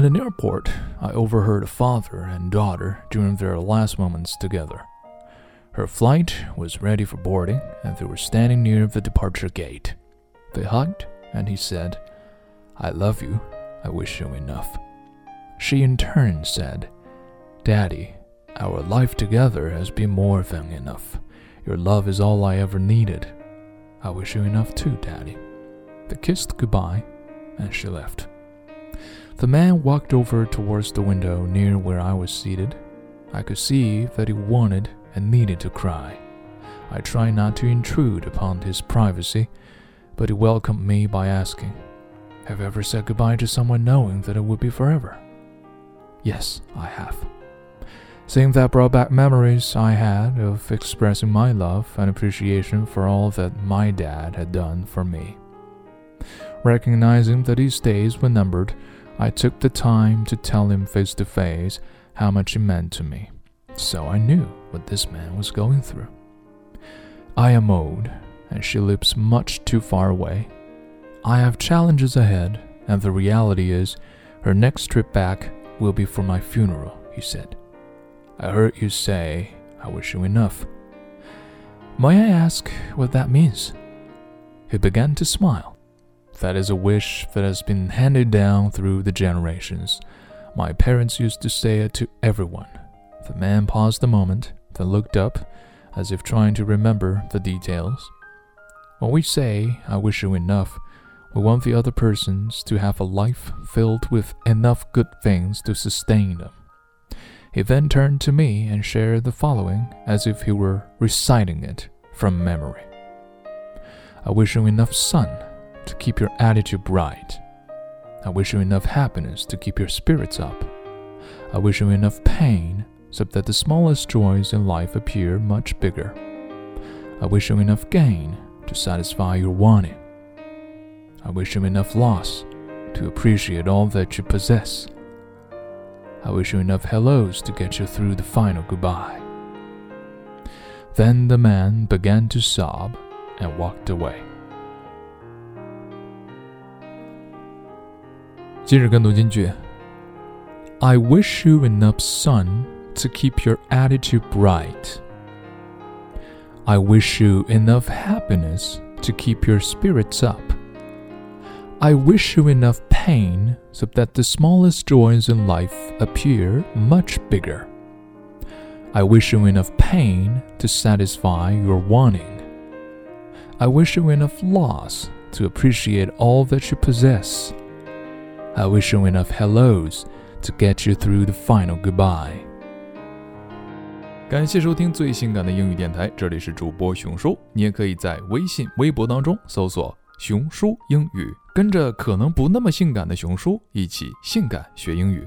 At an airport, I overheard a father and daughter during their last moments together. Her flight was ready for boarding, and they were standing near the departure gate. They hugged, and he said, I love you. I wish you enough. She in turn said, Daddy, our life together has been more than enough. Your love is all I ever needed. I wish you enough too, Daddy. They kissed goodbye, and she left. The man walked over towards the window near where I was seated. I could see that he wanted and needed to cry. I tried not to intrude upon his privacy, but he welcomed me by asking, Have you ever said goodbye to someone knowing that it would be forever? Yes, I have. Seeing that brought back memories I had of expressing my love and appreciation for all that my dad had done for me. Recognizing that his days were numbered, I took the time to tell him face to face how much he meant to me, so I knew what this man was going through. I am old, and she lives much too far away. I have challenges ahead, and the reality is, her next trip back will be for my funeral, he said. I heard you say, I wish you enough. May I ask what that means? He began to smile. That is a wish that has been handed down through the generations. My parents used to say it to everyone. The man paused a moment, then looked up, as if trying to remember the details. When we say, I wish you enough, we want the other persons to have a life filled with enough good things to sustain them. He then turned to me and shared the following as if he were reciting it from memory. I wish you enough sun to keep your attitude bright. I wish you enough happiness to keep your spirits up. I wish you enough pain so that the smallest joys in life appear much bigger. I wish you enough gain to satisfy your wanting. I wish you enough loss to appreciate all that you possess. I wish you enough hellos to get you through the final goodbye. Then the man began to sob and walked away. 今日跟读金句：I wish you enough sun to keep your attitude bright. I wish you enough happiness to keep your spirits up. I wish you enough pain so that the smallest joys in life appear much bigger. I wish you enough pain to satisfy your wanting. I wish you enough loss to appreciate all that you possess. I wish you enough hellos to get you through the final goodbye. 感谢收听最性感的英语电台，这里是主播熊叔。你也可以在微信、微博当中搜索“熊叔英语”，跟着可能不那么性感的熊叔一起性感学英语。